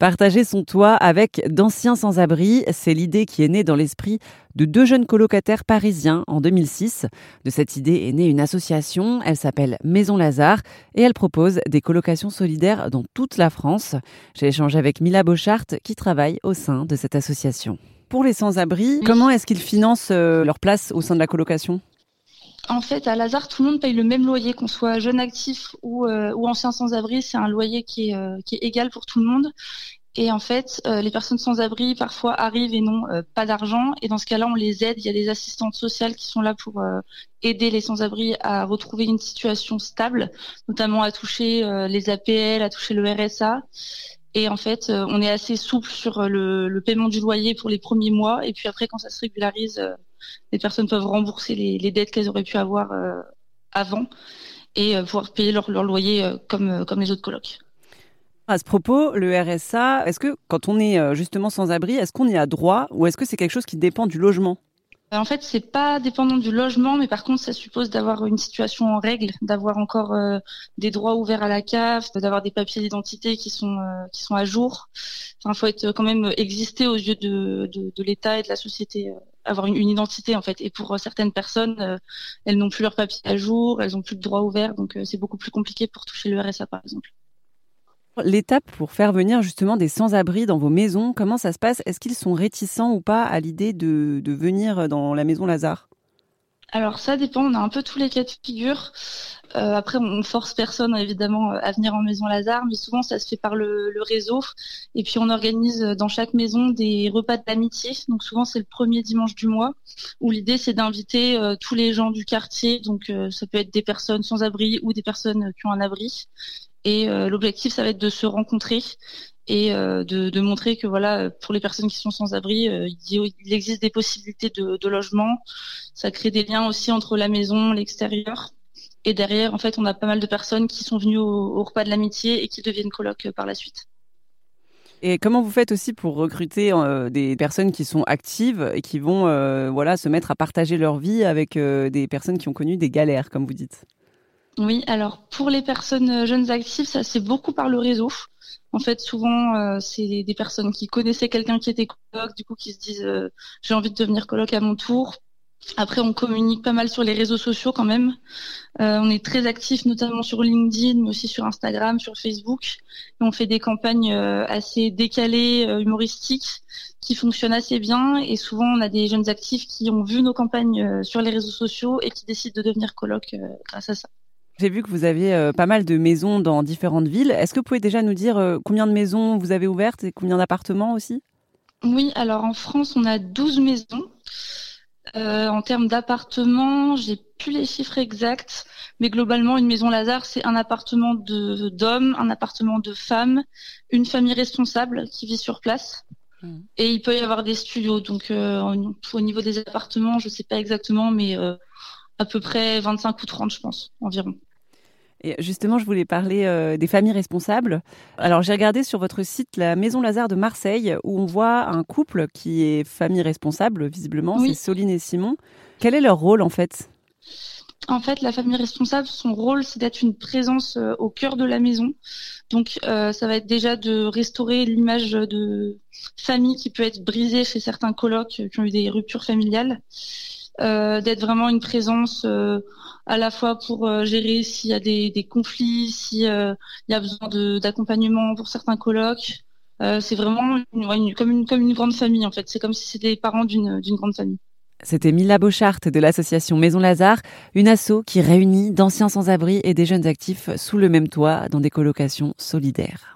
Partager son toit avec d'anciens sans-abri, c'est l'idée qui est née dans l'esprit de deux jeunes colocataires parisiens en 2006. De cette idée est née une association, elle s'appelle Maison Lazare et elle propose des colocations solidaires dans toute la France. J'ai échangé avec Mila Bochart qui travaille au sein de cette association. Pour les sans-abri, comment est-ce qu'ils financent euh, leur place au sein de la colocation? En fait, à Lazare, tout le monde paye le même loyer, qu'on soit jeune actif ou, euh, ancien sans-abri. C'est un loyer qui est, euh, qui est égal pour tout le monde. Et en fait, euh, les personnes sans abri parfois arrivent et n'ont pas d'argent. Et dans ce cas-là, on les aide. Il y a des assistantes sociales qui sont là pour aider les sans-abri à retrouver une situation stable, notamment à toucher les APL, à toucher le RSA. Et en fait, on est assez souple sur le, paiement du loyer pour les premiers mois. Et puis après, quand ça se régularise, les personnes peuvent rembourser les, dettes qu'elles auraient pu avoir euh, avant et euh, pouvoir payer leur, loyer euh, comme, comme les autres colocs. À ce propos, le RSA, est-ce que quand on est justement sans abri, est-ce qu'on y a droit ou est-ce que c'est quelque chose qui dépend du logement? En fait, c'est pas dépendant du logement, mais par contre, ça suppose d'avoir une situation en règle, d'avoir encore des droits ouverts à la CAF, d'avoir des papiers d'identité qui sont qui sont à jour. Enfin, faut être quand même exister aux yeux de, de, de l'État et de la société avoir une, identité en fait. Et pour euh, certaines personnes, euh, elles n'ont plus leur papier à jour, elles n'ont plus de droits ouverts, donc euh, c'est beaucoup plus compliqué pour toucher le RSA par exemple. L'étape pour faire venir justement des sans-abri dans vos maisons, comment ça se passe? Est-ce qu'ils sont réticents ou pas à l'idée de venir dans la maison Lazare? Alors ça dépend, on a un peu tous les cas de figure. Euh, après, on force personne évidemment à venir en maison Lazare, mais souvent ça se fait par le, réseau. Et puis on organise dans chaque maison des repas d'amitié. Donc souvent c'est le premier dimanche du mois, où l'idée c'est d'inviter euh, tous les gens du quartier. Donc euh, ça peut être des personnes sans abri ou des personnes qui ont un abri. Et l'objectif ça va être de se rencontrer et de, de, montrer que voilà pour les personnes qui sont sans abri, il, existe des possibilités de, logement. Ça crée des liens aussi entre la maison, l'extérieur. Et derrière, en fait, on a pas mal de personnes qui sont venues au, repas de l'amitié et qui deviennent colocs euh, par la suite. Et comment vous faites aussi pour recruter euh, des personnes qui sont actives et qui vont euh, voilà, se mettre à partager leur vie avec des personnes qui ont connu des galères, comme vous dites? Oui, alors pour les personnes jeunes actives, ça c'est beaucoup par le réseau. En fait, souvent, c'est des personnes qui connaissaient quelqu'un qui était coloc, du coup, qui se disent j'ai envie de devenir coloc à mon tour après, on communique pas mal sur les réseaux sociaux quand même. Euh, on est très actif, notamment sur LinkedIn, mais aussi sur Instagram, sur Facebook. on fait des campagnes euh, assez décalées, euh, humoristiques, qui fonctionnent assez bien. Et souvent, on a des jeunes actifs qui ont vu nos campagnes sur les réseaux sociaux et qui décident de devenir coloc grâce à ça. J'ai vu que vous aviez pas mal de maisons dans différentes villes. Est-ce que vous pouvez déjà nous dire combien de maisons vous avez ouvertes et combien d'appartements aussi? Oui, alors en France, on a 12 maisons. Euh, en termes d'appartements, j'ai plus les chiffres exacts, mais globalement, une maison Lazare, c'est un appartement de d'hommes, un appartement de femmes, une famille responsable qui vit sur place. Hmm. Et il peut y avoir des studios. Donc, euh, au niveau des appartements, je sais pas exactement, mais euh, à peu près 25 ou 30, je pense, environ. Et justement, je voulais parler euh, des familles responsables. Alors, j'ai regardé sur votre site la Maison Lazare de Marseille, où on voit un couple qui est famille responsable, visiblement, c'est Soline et Simon. Quel est leur rôle, en fait? En fait, la famille responsable, son rôle, c'est d'être une présence euh, au cœur de la maison. Donc, euh, ça va être déjà de restaurer l'image de famille qui peut être brisée chez certains colocs qui ont eu des ruptures familiales. Euh, d'être vraiment une présence euh, à la fois pour euh, gérer s'il y a des, conflits, s'il y a besoin d'accompagnement pour certains colloques. c'est vraiment comme, une, grande famille en fait. C'est comme si c'était les parents d'une grande famille. C'était Mila Beauchart de l'association Maison Lazare, une asso qui réunit d'anciens sans-abri et des jeunes actifs sous le même toit dans des colocations solidaires.